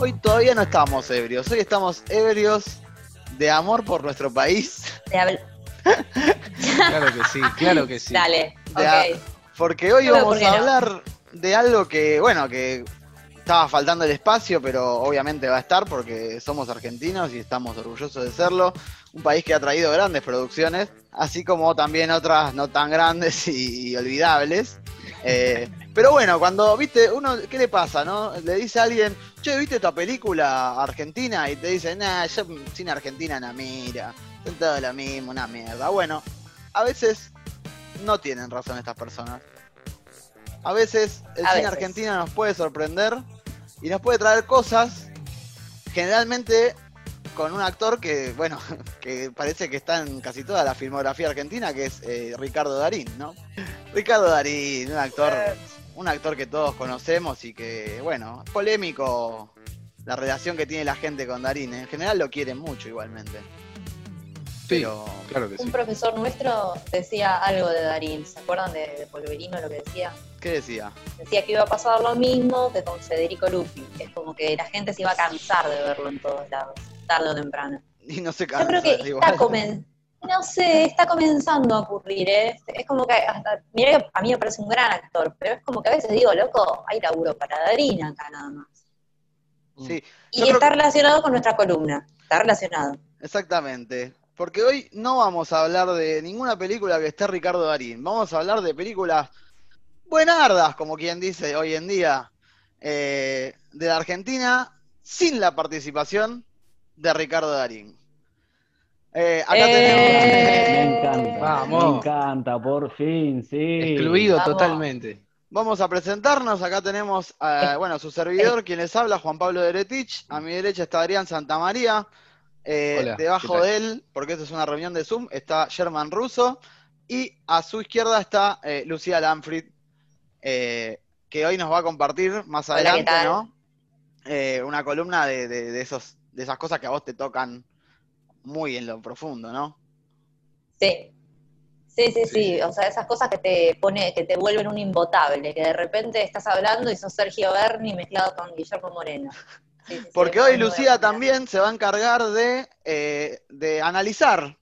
Hoy todavía no estamos ebrios, hoy estamos ebrios de amor por nuestro país. claro que sí, claro que sí. Dale, ok. porque hoy vamos a hablar de algo que, bueno, que estaba faltando el espacio, pero obviamente va a estar porque somos argentinos y estamos orgullosos de serlo. Un país que ha traído grandes producciones, así como también otras no tan grandes y, olvidables. Eh, pero bueno, cuando, viste, uno, ¿qué le pasa, no? Le dice a alguien, che, ¿viste esta película argentina? Y te dice, nah, yo sin Argentina no mira, es todo lo mismo, una mierda. Bueno, a veces no tienen razón estas personas. A veces el cine argentino nos puede sorprender y nos puede traer cosas, generalmente con un actor que, bueno, que parece que está en casi toda la filmografía argentina, que es eh, Ricardo Darín, ¿no? Ricardo Darín, un actor un actor que todos conocemos y que, bueno, polémico la relación que tiene la gente con Darín. En general lo quieren mucho igualmente. Pero, claro que sí. Un profesor nuestro decía algo de Darín. ¿Se acuerdan de, Polverino lo que decía? ¿Qué decía? Decía que iba a pasar lo mismo que con Federico Lupi. Es como que la gente se iba a cansar de verlo en todos lados, tarde o temprano. Y no se cansa. Yo creo que está, no sé, está comenzando a ocurrir, ¿eh? Es como que hasta, mira que a mí me parece un gran actor, pero es como que a veces digo, loco, hay laburo para Darín acá nada más. Sí. Y está relacionado con nuestra columna, está relacionado. Exactamente, porque hoy no vamos a hablar de ninguna película que esté Ricardo Darín, vamos a hablar de películas buenardas, como quien dice hoy en día, eh, de la Argentina, sin la participación de Ricardo Darín. Eh, acá tenemos. Me encanta. Me encanta, por fin, sí. Excluido totalmente. Vamos a presentarnos. Acá tenemos, a, bueno, su servidor, quien les habla, Juan Pablo Deretich. A mi derecha está Adrián Santamaría. Eh, debajo de él, porque esto es una reunión de Zoom, está Sherman Russo. Y a su izquierda está eh, Lucía Lanfrid, que hoy nos va a compartir más adelante, ¿no? una columna de, esos, de esas cosas que a vos te tocan muy en lo profundo, ¿no? Sí. Sí, sí, sí, o sea, esas cosas que te pone, que te vuelven un imbotable, que de repente estás hablando y sos Sergio Berni mezclado con Guillermo Moreno. Porque hoy Lucía también se va a encargar de, eh, de analizar,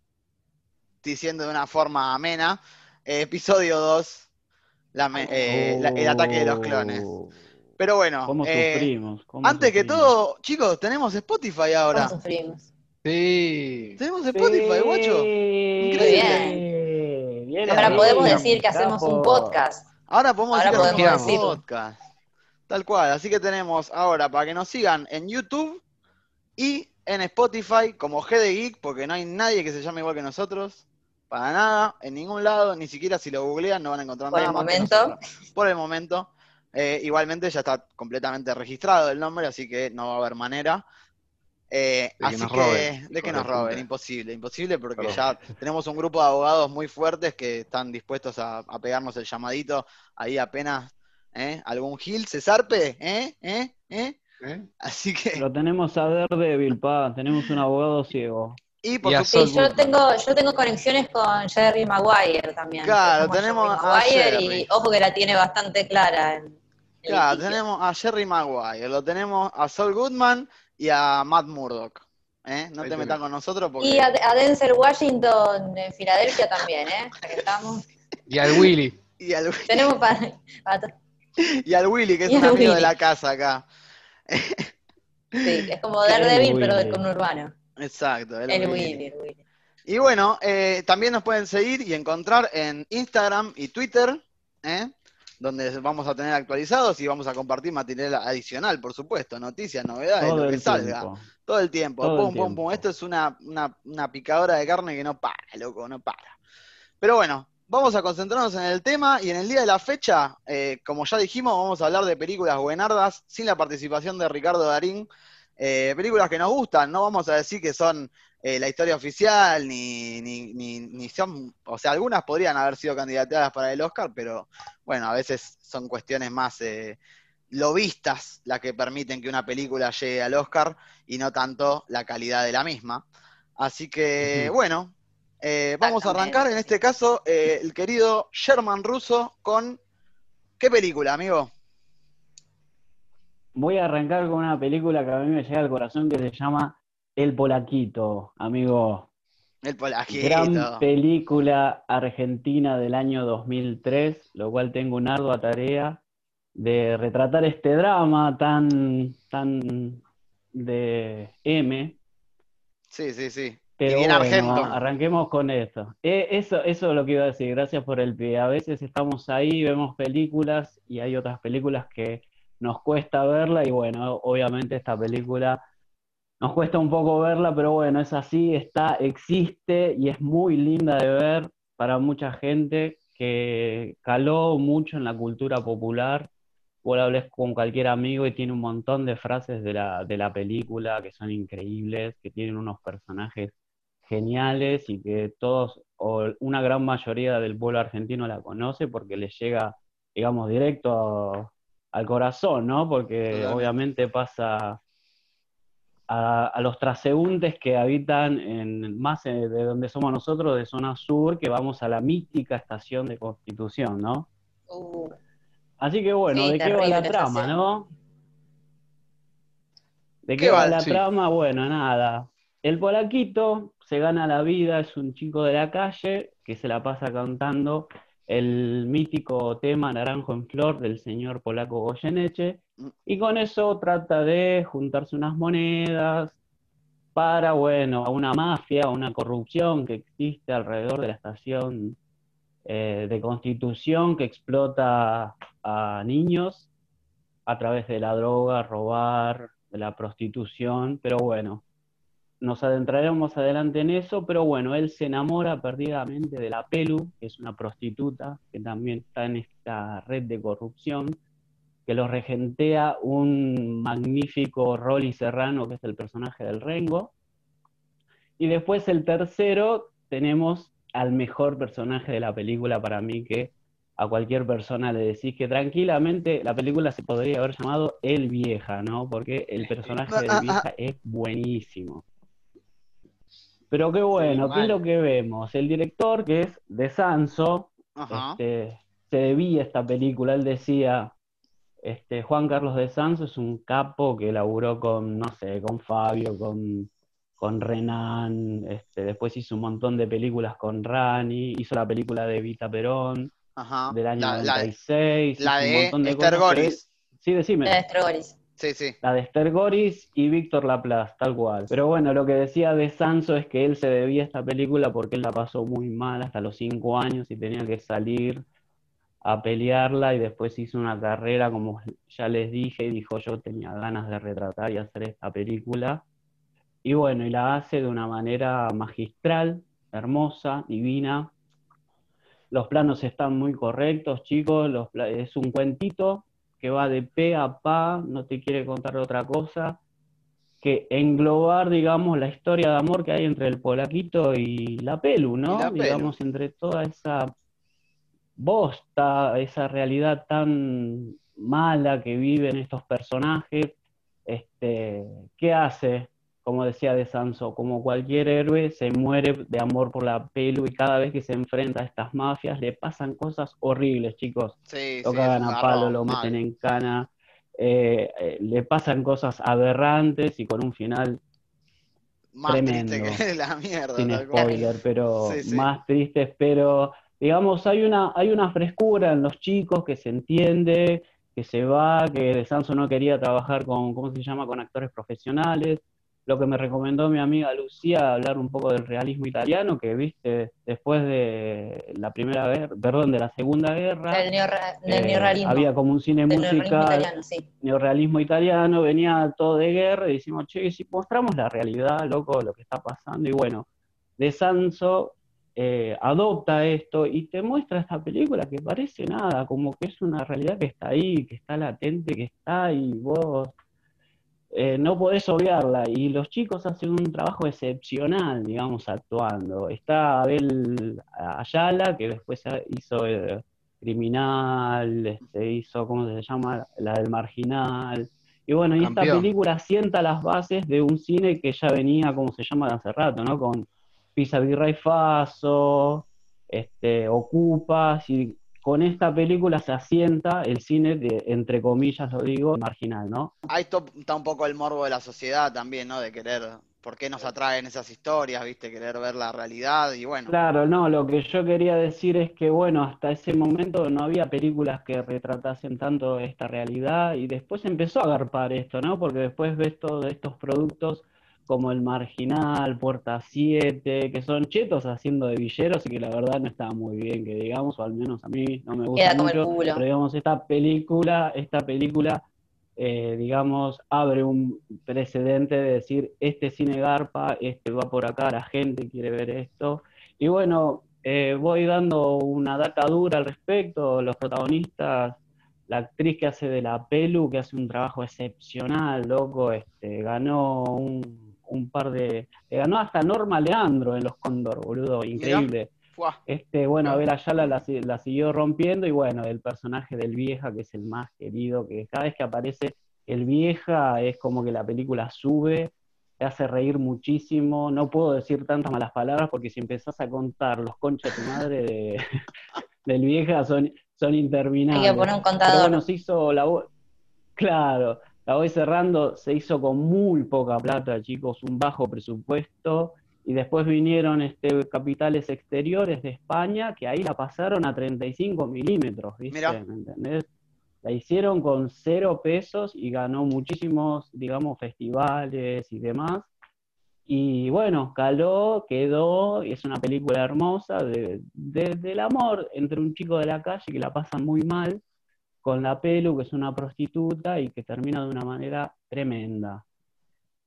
diciendo de una forma amena, eh, episodio 2, eh, el ataque de los clones. Pero bueno, antes que todo, chicos, tenemos Spotify ahora. ¿Cómo sufrimos? Sí. Tenemos Spotify, guacho. Increíble. Bien. Ahora podemos decir que hacemos un podcast. Ahora podemos decir que hacemos un podcast. Tal cual. Así que tenemos ahora para que nos sigan en YouTube y en Spotify como G de Geek, porque no hay nadie que se llame igual que nosotros. Para nada, en ningún lado, ni siquiera si lo googlean no van a encontrar nada. Por el momento. Por el momento. Eh, igualmente ya está completamente registrado el nombre, así que no va a haber manera. Eh, de así que, de que nos roben, imposible, imposible porque ya tenemos un grupo de abogados muy fuertes que están dispuestos a, pegarnos el llamadito ahí apenas ¿eh? algún Gil se zarpe, ¿eh? ¿eh? ¿eh? Así que... Lo tenemos a ver débil, pa, tenemos un abogado ciego. Y por yo tengo, yo tengo conexiones con Jerry Maguire también. Claro, tenemos a Jerry. y ojo que la tiene bastante clara. claro, tenemos a Jerry Maguire, lo tenemos a Saul Goodman y a Matt Murdock. ¿eh? No te metas con nosotros porque... Y a, Denzel Washington en Filadelfia también, ¿eh? estamos. Y al Willy. y al Willy. Tenemos para, Y al Willy, que es un amigo de la casa acá. sí, es como Daredevil, pero con urbano. Exacto. El, Willy. el Willy. Y bueno, eh, también nos pueden seguir y encontrar en Instagram y Twitter, ¿eh? Donde vamos a tener actualizados y vamos a compartir material adicional, por supuesto, noticias, novedades, lo que salga. Todo el tiempo. pum, pum, pum. Esto es una, una, picadora de carne que no para, loco, no para. Pero bueno, vamos a concentrarnos en el tema y en el día de la fecha, eh, como ya dijimos, vamos a hablar de películas buenardas sin la participación de Ricardo Darín. Eh, películas que nos gustan, no vamos a decir que son eh, la historia oficial, ni, ni, ni, son, o sea, algunas podrían haber sido candidatadas para el Oscar, pero bueno, a veces son cuestiones más eh, lobistas las que permiten que una película llegue al Oscar y no tanto la calidad de la misma. Así que, bueno, eh, vamos a arrancar en este caso el querido Sherman Russo con... ¿Qué película, amigo? voy a arrancar con una película que a mí me llega al corazón que se llama El Polaquito, amigo. El Polaquito. Gran película argentina del año 2003, lo cual tengo una ardua tarea de retratar este drama tan, tan de M. Sí, sí, sí. Pero bueno, arranquemos con esto. Eh, eso, eso es lo que iba a decir, gracias por el pie. A veces estamos ahí, vemos películas y hay otras películas que nos cuesta verla y bueno, obviamente esta película nos cuesta un poco verla, pero bueno, es así, está, existe y es muy linda de ver para mucha gente que caló mucho en la cultura popular. Vos hables con cualquier amigo y tiene un montón de frases de la, de la película que son increíbles, que tienen unos personajes geniales y que todos, o una gran mayoría del pueblo argentino la conoce porque le llega, digamos, directo al corazón, ¿no? Porque obviamente pasa a, los transeúntes que habitan en más de donde somos nosotros, de zona sur, que vamos a la mítica estación de Constitución, ¿no? Uh. Así que bueno, ¿de qué va la trama, no? ¿De qué, va la trama? Bueno, nada. El polaquito se gana la vida, es un chico de la calle que se la pasa cantando el mítico tema Naranjo en Flor del señor polaco Goyeneche, y con eso trata de juntarse unas monedas para, bueno, a una mafia, una corrupción que existe alrededor de la estación eh, de Constitución que explota a niños a través de la droga, robar, de la prostitución, pero bueno, nos adentraremos adelante en eso, pero bueno, él se enamora perdidamente de la Pelu, que es una prostituta, que también está en esta red de corrupción, que lo regentea un magnífico Rolly Serrano, que es el personaje del Rengo. Y después el tercero, tenemos al mejor personaje de la película para mí, que a cualquier persona le decís que tranquilamente la película se podría haber llamado El Vieja, ¿no? Porque el personaje del Vieja es buenísimo. Pero qué bueno, ¿qué es lo que vemos? El director, que es de Sanso, este, se debía esta película. Él decía, este, Juan Carlos de Sanso es un capo que laburó con, no sé, con Fabio, con, con Renan, este, después hizo un montón de películas con Rani, hizo la película de Vita Perón del año 96. La, de, Esther Goris. Sí, decime. La de Esther Goris. La de Esther Goris y Víctor Laplace, tal cual. Pero bueno, lo que decía de Sanso es que él se debía a esta película porque él la pasó muy mal hasta los cinco años y tenía que salir a pelearla y después hizo una carrera, como ya les dije, y dijo yo tenía ganas de retratar y hacer esta película. Y bueno, y la hace de una manera magistral, hermosa, divina. Los planos están muy correctos, chicos. es un cuentito que va de pe a pa, no te quiere contar otra cosa, que englobar, digamos, la historia de amor que hay entre el polaquito y la pelu, ¿no? Digamos, entre toda esa bosta, esa realidad tan mala que viven estos personajes, este, ¿qué hace como decía De Sanso, como cualquier héroe, se muere de amor por la pelu y cada vez que se enfrenta a estas mafias le pasan cosas horribles, chicos. Sí, lo cagan a palo, lo meten en cana, eh, eh, le pasan cosas aberrantes y con un final más tremendo. Triste que la mierda. Sin spoiler, pero más tristes, pero digamos, hay una, hay una frescura en los chicos que se entiende, que se va, que De Sanso no quería trabajar con, ¿cómo se llama?, con actores profesionales lo que me recomendó mi amiga Lucía, hablar un poco del realismo italiano, que viste después de la primera guerra, perdón, de la segunda guerra. Del, eh, neorrealismo. Había como un cine musical, neorrealismo italiano, venía todo de guerra, y decimos, che, si mostramos la realidad, loco, lo que está pasando, y bueno, De Sanso eh, adopta esto y te muestra esta película que parece nada, como que es una realidad que está ahí, que está latente, que está, y vos eh, no podés obviarla. Y los chicos hacen un trabajo excepcional, digamos, actuando. Está Abel Ayala, que después hizo el Criminal, este, hizo, ¿cómo se llama? La del Marginal. Y bueno, y esta película sienta las bases de un cine que ya venía, ¿cómo se llama? De hace rato, ¿no? Con Pisa Virrey Faso, este, Ocupas, y con esta película se asienta el cine, de, entre comillas lo digo, marginal, ¿no? Ahí está un poco el morbo de la sociedad también, ¿no? De querer, ¿por qué nos atraen esas historias, viste? Querer ver la realidad y bueno. Claro, no, lo que yo quería decir es que, bueno, hasta ese momento no había películas que retratasen tanto esta realidad y después empezó a agarpar esto, ¿no? Porque después ves todos estos productos como el Marginal, Puerta 7, que son chetos haciendo de villeros y que la verdad no está muy bien, que digamos, o al menos a mí no me gusta mucho, pero digamos, esta película, esta película, eh, digamos, abre un precedente de decir, este cine garpa, este va por acá, la gente quiere ver esto, y bueno, eh, voy dando una data dura al respecto, los protagonistas la actriz que hace de la Pelu, que hace un trabajo excepcional, loco, este, ganó un un par de. Le ganó hasta Norma Leandro en los Cóndor, boludo, increíble. Este, bueno, a ver, Ayala la, la, siguió rompiendo y bueno, el personaje del vieja, que es el más querido, que cada vez que aparece el vieja es como que la película sube, te hace reír muchísimo. No puedo decir tantas malas palabras porque si empezás a contar los conchas de tu madre de, del vieja son, son interminables. Hay que poner un contador. Pero bueno, se hizo la Claro, la voy cerrando, se hizo con muy poca plata, chicos, un bajo presupuesto, y después vinieron este, capitales exteriores de España, que ahí la pasaron a 35 milímetros, ¿viste? ¿Me entendés? La hicieron con cero pesos y ganó muchísimos, digamos, festivales y demás. Y bueno, caló, quedó, y es una película hermosa de, del amor entre un chico de la calle que la pasa muy mal con la Pelu, que es una prostituta y que termina de una manera tremenda.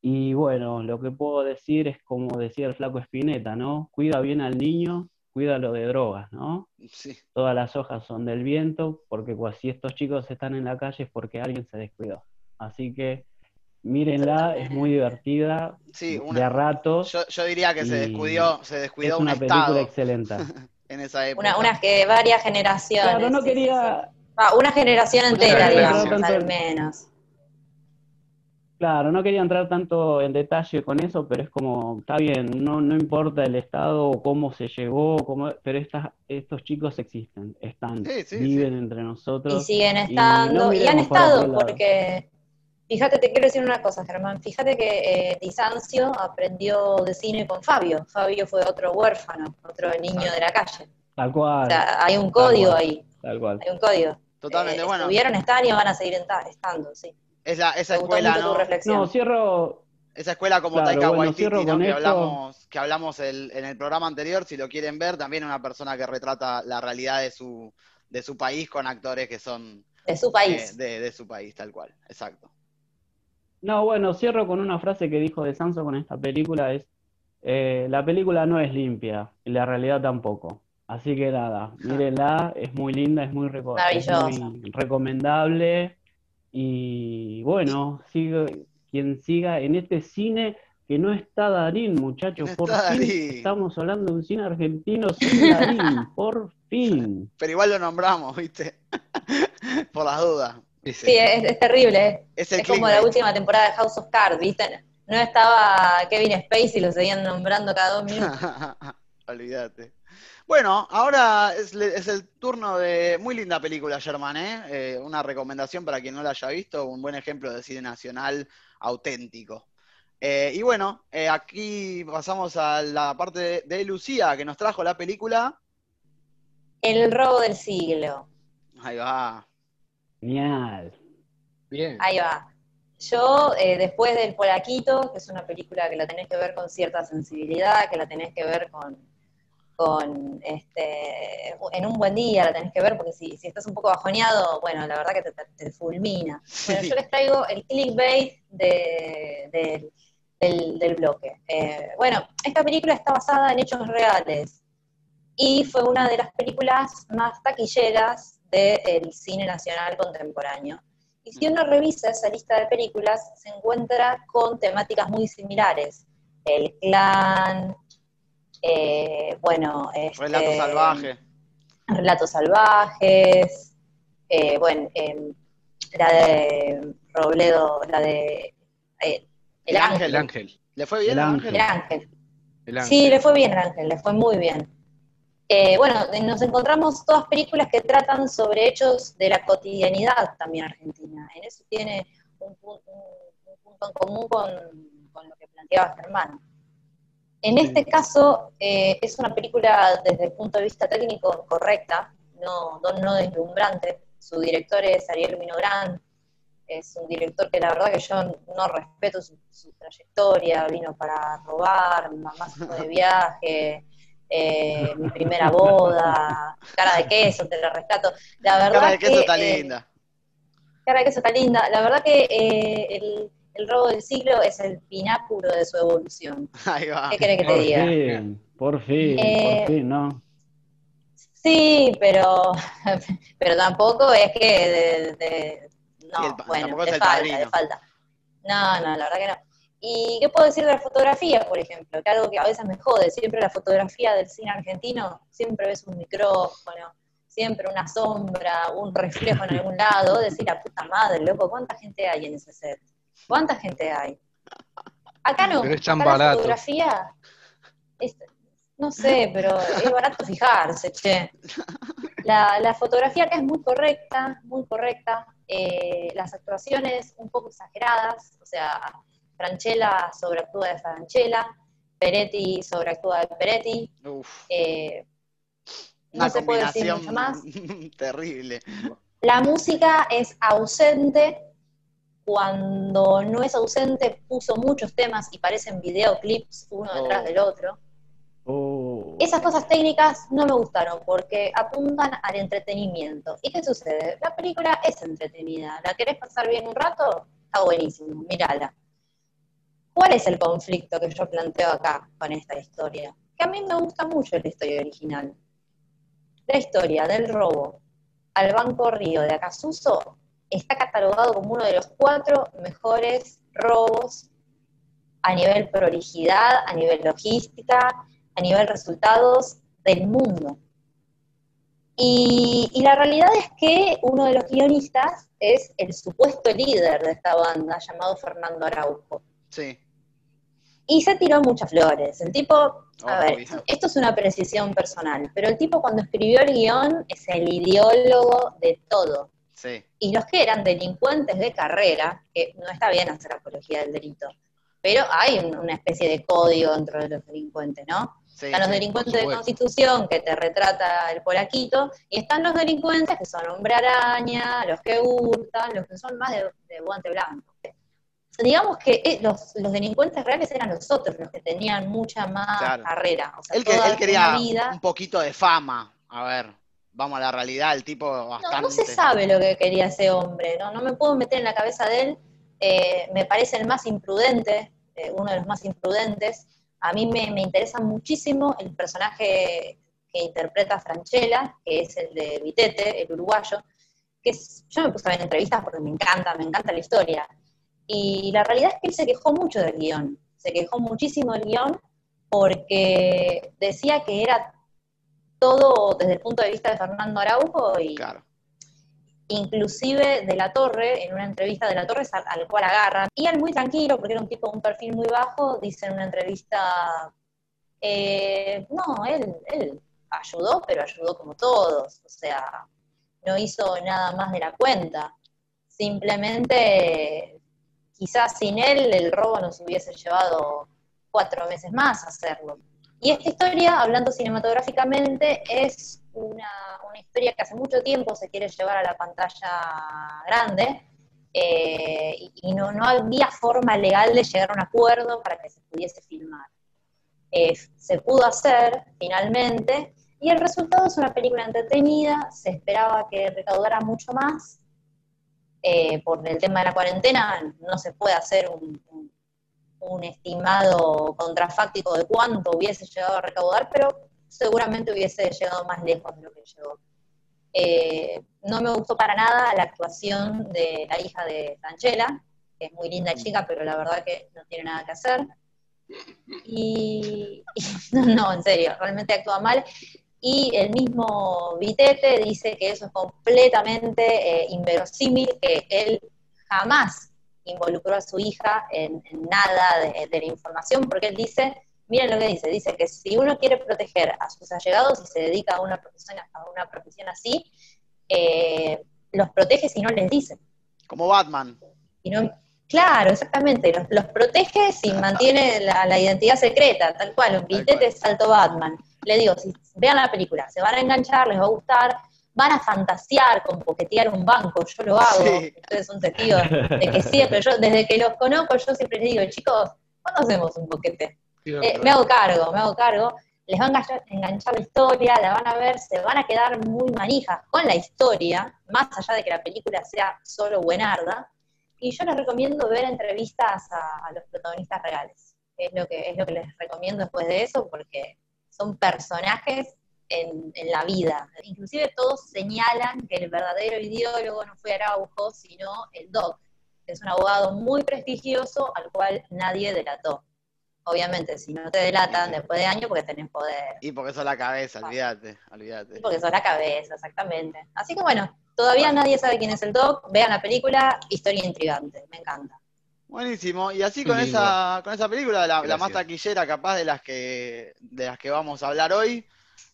Y bueno, lo que puedo decir es como decía el flaco Espineta, ¿no? Cuida bien al niño, cuídalo de drogas, ¿no? Sí. Todas las hojas son del viento, porque pues, si estos chicos están en la calle es porque alguien se descuidó. Así que mírenla, es muy divertida, sí, una, de ratos. Yo, diría que se descuidó, se descuidó es una película excelente. en esa época. Una, unas que varias generaciones. Claro, no quería, Ah, una generación entera, digamos, al menos. Claro, no quería entrar tanto en detalle con eso, pero es como, está bien, no, no importa el estado o cómo se llegó, cómo, pero estas, estos chicos existen, están, viven entre nosotros. Y siguen estando, y, han estado, porque, fíjate, te quiero decir una cosa, Germán, fíjate que eh, aprendió de cine con Fabio, Fabio fue otro huérfano, otro niño de la calle. Tal cual. O sea, hay un código ahí. Tal cual. Hay un código. Totalmente, eh, bueno. Estuvieron, están y van a seguir estando, sí. Esa, esa escuela, ¿no? No, cierro... Esa escuela como Taika Waititi, que hablamos, que hablamos en el programa anterior, si lo quieren ver, también una persona que retrata la realidad de su, de su país con actores que son... De su país. Eh, de, su país, tal cual, exacto. No, bueno, cierro con una frase que dijo de Sanso con esta película, es, eh, la película no es limpia, y la realidad tampoco. Así que nada, mírenla, es muy linda, es muy, recomendable. Y bueno, sigue, quien siga en este cine que no está Darín, muchachos, por fin estamos hablando de un cine argentino sin Darín, por fin. Pero igual lo nombramos, ¿viste? por las dudas. Sí, es, terrible. Es, como la última temporada de House of Cards, ¿viste? No estaba Kevin Spacey, lo seguían nombrando cada dos minutos. Olvídate. Bueno, ahora es, el turno de muy linda película, Germán, ¿eh? ¿eh? Una recomendación para quien no la haya visto, un buen ejemplo de cine nacional auténtico. Eh, y bueno, eh, aquí pasamos a la parte de, Lucía, que nos trajo la película. El robo del siglo. Ahí va. Genial. Bien. Ahí va. Yo, después del Polaquito, que es una película que la tenés que ver con cierta sensibilidad, que la tenés que ver con, con este, en un buen día la tenés que ver, porque si, estás un poco bajoneado, bueno, la verdad que te, fulmina. Bueno, yo les traigo el clickbait de, del, bloque. Eh, bueno, esta película está basada en hechos reales y fue una de las películas más taquilleras del cine nacional contemporáneo. Y si uno revisa esa lista de películas, se encuentra con temáticas muy similares. El clan, eh, bueno, este, Relatos salvajes. Relatos salvajes, eh, bueno, em, la de Robledo, la de eh, el, ángel. ángel. ¿Le fue bien el ángel? El ángel. Sí, le fue bien el ángel, le fue muy bien. Eh, bueno, nos encontramos todas películas que tratan sobre hechos de la cotidianidad también argentina. En eso tiene un, punto en común con, lo que planteaba Germán. En este caso, eh, es una película desde el punto de vista técnico correcta, no, no deslumbrante. Su director es Ariel Minográn, es un director que la verdad que yo no respeto su, trayectoria, vino para robar, mamá de viaje, eh, mi primera boda, cara de queso, te la rescato. La verdad cara de queso está eh, linda. Cara de queso está linda. La verdad que eh, el, robo del siglo es el pináculo de su evolución. Ahí va. ¿Qué querés que te diga? por fin, por fin, ¿no? Sí, pero, pero tampoco es que de, no, bueno, te falta, falta. No, no, la verdad que no. ¿Y qué puedo decir de la fotografía, por ejemplo? Que algo que a veces me jode, siempre la fotografía del cine argentino, siempre ves un micrófono, siempre una sombra, un reflejo en algún lado, decir, la puta madre, loco, ¿cuánta gente hay en ese set? ¿Cuánta gente hay? Acá no, pero es acá la fotografía, no sé, pero es barato fijarse, che. La, la fotografía acá es muy correcta, muy correcta, eh, las actuaciones un poco exageradas, o sea, Franchella sobreactúa de Franchella, Peretti sobreactúa de Peretti. Eh, no se puede decir mucho más. Terrible. La música es ausente. Cuando no es ausente, puso muchos temas y parecen videoclips uno detrás oh. del otro. Oh. Esas cosas técnicas no me gustaron porque apuntan al entretenimiento. ¿Y qué sucede? La película es entretenida. ¿La querés pasar bien un rato? Está buenísimo, mírala. ¿Cuál es el conflicto que yo planteo acá con esta historia? Que a mí me gusta mucho la historia original. La historia del robo al Banco Río de Acasuso está catalogado como uno de los cuatro mejores robos a nivel prolijidad, a nivel logística, a nivel resultados del mundo. Y, la realidad es que uno de los guionistas es el supuesto líder de esta banda, llamado Fernando Araujo. Sí. Y se tiró muchas flores. El tipo, a ver, esto es una precisión personal, pero el tipo cuando escribió el guion es el ideólogo de todo. Sí. Y los que eran delincuentes de carrera, que no está bien hacer apología del delito, pero hay una especie de código dentro de los delincuentes, ¿no? están los delincuentes de constitución que te retrata el polaquito, y están los delincuentes que son hombre araña, los que hurtan, los que son más de, guante blanco. Digamos que eh, los, delincuentes reales eran los otros, los que tenían mucha más carrera. O sea, él, quería un poquito de fama, a ver, vamos a la realidad, el tipo bastante... No, no se sabe lo que quería ese hombre, no, no me puedo meter en la cabeza de él, eh, me parece el más imprudente, eh, uno de los más imprudentes, a mí me, interesa muchísimo el personaje que interpreta Franchella, que es el de Vitete, el uruguayo, que yo me puse a ver entrevistas porque me encanta, me encanta la historia. Y la realidad es que él se quejó mucho del guion, se quejó muchísimo del guion porque decía que era todo desde el punto de vista de Fernando Araujo y, claro. inclusive de la Torre, en una entrevista de la Torre al, cual agarran, y él muy tranquilo, porque era un tipo de un perfil muy bajo, dice en una entrevista, eh, no, él, él ayudó, pero ayudó como todos, o sea, no hizo nada más de la cuenta, simplemente quizás sin él el robo nos hubiese llevado cuatro meses más hacerlo. Y esta historia, hablando cinematográficamente, es una, historia que hace mucho tiempo se quiere llevar a la pantalla grande eh, y no, había forma legal de llegar a un acuerdo para que se pudiese filmar. Eh, se pudo hacer finalmente y el resultado es una película entretenida, se esperaba que recaudara mucho más. Eh, por el tema de la cuarentena no se puede hacer un estimado contrafáctico de cuánto hubiese llegado a recaudar, pero seguramente hubiese llegado más lejos de lo que llegó. Eh, no me gustó para nada la actuación de la hija de Franchella, que es muy linda chica, pero la verdad que no tiene nada que hacer. Y, no, en serio, realmente actúa mal. Y el mismo Vitete dice que eso es completamente eh, inverosímil, que él jamás involucró a su hija en, nada de, la información, porque él dice Miren lo que dice, dice que si uno quiere proteger a sus allegados y se dedica a una profesión, a una profesión así, eh, los protege si no les dice. Como Batman. Y no, claro, exactamente, los, los protege si mantiene la, la identidad secreta, tal cual, un billete salto Batman. Le digo, si vean la película, se van a enganchar, les va a gustar, van a fantasear con poquetear un banco, yo lo hago, Sí. ustedes son testigos de que siempre, yo desde que los conozco, yo siempre les digo, chicos, ¿cuándo hacemos un boquete? Eh, me hago cargo, me hago cargo. Les va a enganchar, enganchar la historia, la van a ver, se van a quedar muy manijas con la historia, más allá de que la película sea solo buenarda. Y yo les recomiendo ver entrevistas a, a los protagonistas reales. Es lo, que, es lo que les recomiendo después de eso, porque son personajes en, en la vida. Inclusive todos señalan que el verdadero ideólogo no fue Araujo, sino el Doc, que es un abogado muy prestigioso al cual nadie delató. Obviamente, si no te delatan después de años, porque tenés poder. Y porque sos la cabeza, olvídate, olvídate. Porque sos la cabeza, exactamente. Así que bueno, todavía nadie sabe quién es el Doc. Vean la película, historia intrigante. Me encanta. Buenísimo. Y así con esa, con esa película, la, la más taquillera capaz de las que, de las que vamos a hablar hoy,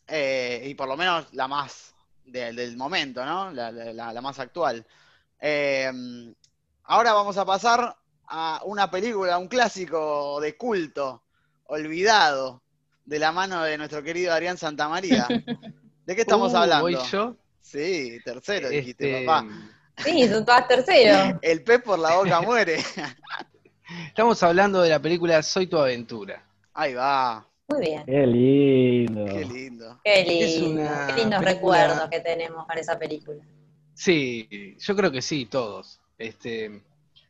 eh, y por lo menos la más de- del momento, ¿no? La, la- la- la más actual. Eh, ahora vamos a pasar a una película, un clásico de culto, olvidado, de la mano de nuestro querido Adrián Santamaría. ¿De qué estamos Uh, hablando? ¿Voy yo? Sí, tercero dijiste, Este, papá. Sí, tú vas tercero. El pez por la boca muere. Estamos hablando de la película Soy tu aventura. Ahí va, Muy bien. Qué lindo. qué lindo. Qué Es lindo. una Qué lindos película- recuerdos que tenemos con esa película. Sí, yo creo que sí, todos. Este,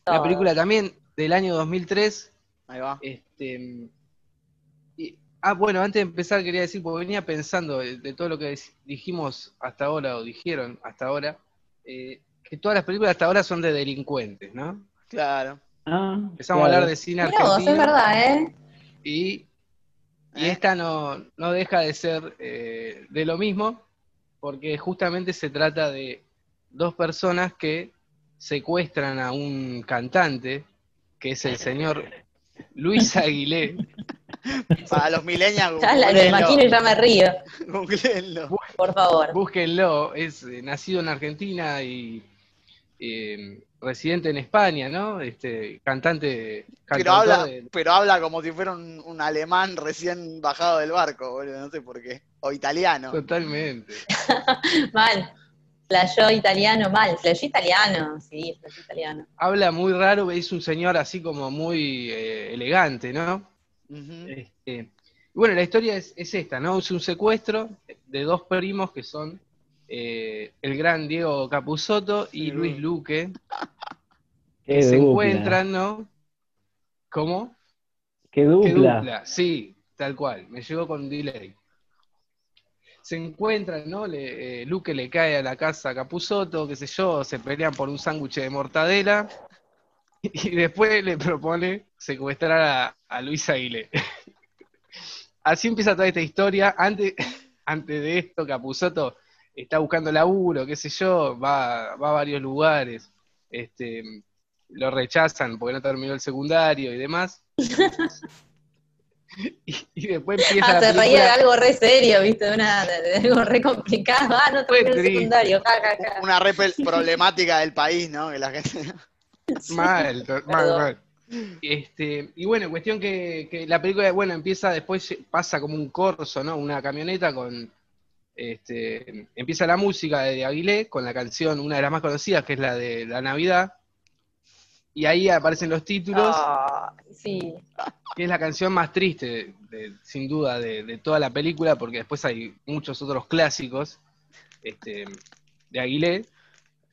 Todos. película también del año 2003. Ahí va. Este, y- ah, bueno, antes de empezar quería decir, porque venía pensando de, de todo lo que dijimos hasta ahora, o dijeron hasta ahora, eh, que todas las películas hasta ahora son de delincuentes, ¿no? Claro. Ah, Empezamos a hablar de cine Mirá vos, es verdad, ¿eh? Y, y ¿Eh? esta no, no deja de ser eh, de lo mismo, porque justamente se trata de dos personas que secuestran a un cantante, que es el señor Luis Aguilé. Para los millennials, Ya la, imagino y ya me río. googleenlo. Por favor. Búsquenlo, es eh, nacido en Argentina y eh, residente en España, ¿no? Este cantante, Pero habla, de- pero habla como si fuera un, un alemán recién bajado del barco, boludo, no sé por qué. O italiano. totalmente. Mal. Flashó italiano, mal. Flashó italiano, sí, flashó italiano. Habla muy raro, es un señor así como muy eh, elegante, ¿no? Este, bueno, la historia es, es esta, ¿no? Es un secuestro de dos primos que son eh, el gran Diego Capusotto y Sí. Luis Luque, que se dupla. encuentran, ¿no? ¿Cómo? Qué ¿Qué dupla. dupla? Sí, tal cual, me llegó con delay. Se encuentran, ¿no? Le- eh, Luque le cae a la casa a Capusotto, qué sé yo, se pelean por un sándwich de mortadela y después le propone secuestrar a, a Luis Aguilé. Así empieza toda esta historia. Antes, antes de esto, Capusotto está buscando laburo, qué sé yo, va, va a varios lugares, este, lo rechazan porque no terminó el secundario y demás. Y, y después empieza Ah, la se reía de película. algo re serio, ¿viste? De, una, de, de algo re complicado. Ah, no terminó el secundario. Ja, ja, ja. Una re problemática del país, ¿no? Que la gente. Mal, mal, Perdón. mal. Este, y bueno, cuestión que, que la película, bueno, empieza después, pasa como un corso, ¿no? Una camioneta con, este, empieza la música de Aguilé con la canción, una de las más conocidas, que es la de la Navidad, y ahí aparecen los títulos, Ah, sí. que es la canción más triste, de- sin duda, de, de toda la película, porque después hay muchos otros clásicos este, de Aguilé.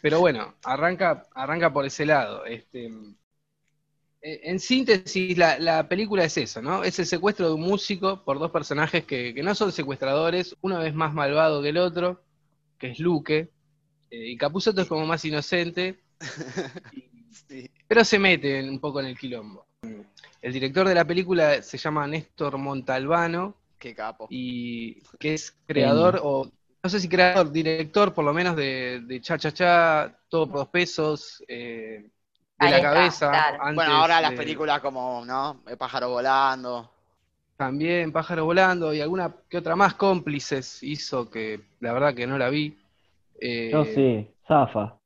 Pero bueno, arranca, arranca por ese lado. Este, en síntesis, la, la película es eso, ¿no? Es el secuestro de un músico por dos personajes que, que no son secuestradores, uno es más malvado que el otro, que es Luque, eh, y Capuzotto es como más inocente, Sí. pero se mete un poco en el quilombo. El director de la película se llama Néstor Montalbano Qué capo. y que es creador o no sé si creador, director por lo menos de, de Cha Cha Cha, Todo por dos pesos, eh, de la está, cabeza. claro. antes Bueno, ahora las de- películas como, ¿no? El pájaro volando. también Pájaro Volando y alguna que otra más cómplices hizo que la verdad que no la vi. Eh, Yo sí, Zafa.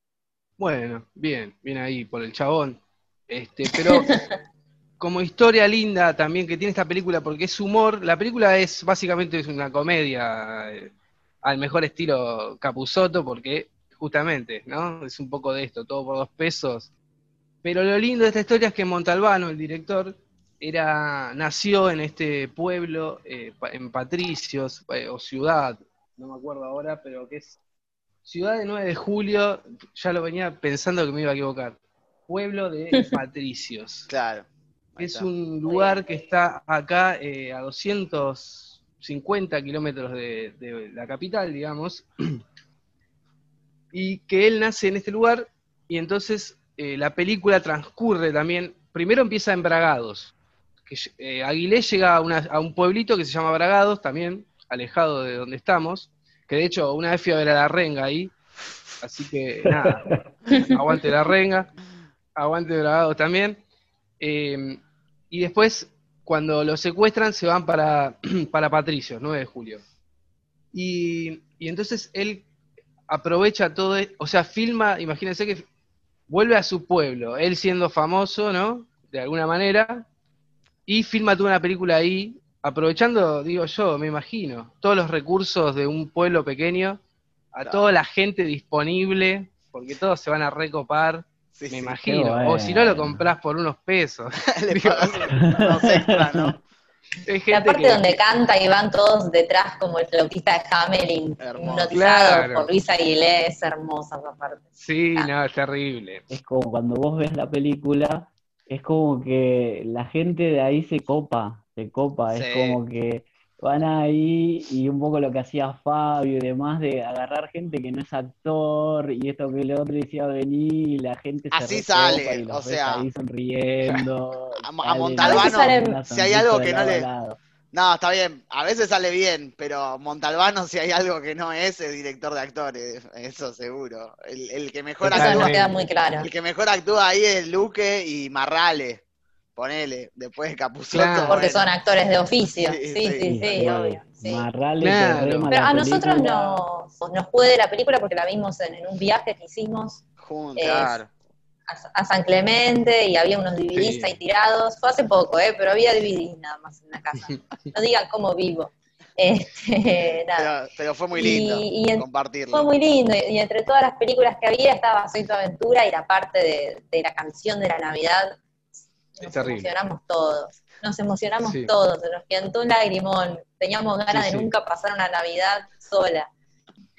Bueno, bien, bien ahí por el chabón. Este, pero como historia linda también que tiene esta película, porque es humor, la película es básicamente es una comedia eh, al mejor estilo Capuzoto, porque justamente, ¿no? Es un poco de esto, todo por dos pesos. Pero lo lindo de esta historia es que Montalbano, el director, era, nació en este pueblo, eh, en Patricios, eh, o ciudad, no me acuerdo ahora, pero que es ciudad de 9 de julio, ya lo venía pensando que me iba a equivocar. Pueblo de Patricios. Claro. Es un lugar que está acá eh, a 250 kilómetros de, la capital, digamos, y que él nace en este lugar y entonces eh, la película transcurre también, primero empieza en Bragados, que eh, Aguilé llega a, un pueblito que se llama Bragados, también alejado de donde estamos, que de hecho una vez fui a ver a la renga ahí, así que nada, aguante la renga, aguante Bragados también. Eh, y después, cuando lo secuestran, se van para, para Patricio, 9 de julio. Y, entonces él aprovecha todo, e, o sea, filma, imagínense que vuelve a su pueblo, él siendo famoso, ¿no? De alguna manera, y filma toda una película ahí, aprovechando, digo yo, me imagino, todos los recursos de un pueblo pequeño, a toda la gente disponible, porque todos se van a recopar me imagino. O si no lo compras por unos pesos. Le pagas unos extra, ¿no? La parte donde canta y van todos detrás como el flautista de Hamelin, hipnotizado por Luis Aguilé, es hermosa esa parte. Sí, ah. no, es terrible. Es como cuando vos ves la película, es como que la gente de ahí se copa, se copa, es como que van ahí y un poco lo que hacía Fabio y demás de agarrar gente que no es actor y esto que el otro decía venir y la gente se así sale o sea. ahí sonriendo a, Montalbano si hay algo que no le no está bien a veces sale bien pero Montalbano si hay algo que no es es director de actores eso seguro. El, que mejor actúa muy claro. el que mejor actúa ahí es Luque y Marrale ponele, después de Capuzoto. porque son actores de oficio, sí, sí, sí, obvio. Pero a nosotros nos puede la película porque la vimos en, un viaje que hicimos Juntos, claro. a, San Clemente y había unos DVDs ahí tirados. Fue hace poco, ¿eh? pero había DVDs nada más en la casa. No digan cómo vivo. Este, pero, fue muy lindo compartirlo. Fue muy lindo, y, entre todas las películas que había estaba Soy tu aventura y la parte de, de la canción de la Navidad nos emocionamos todos. Nos emocionamos todos, se nos cantó un lagrimón. Teníamos ganas de nunca pasar una Navidad sola.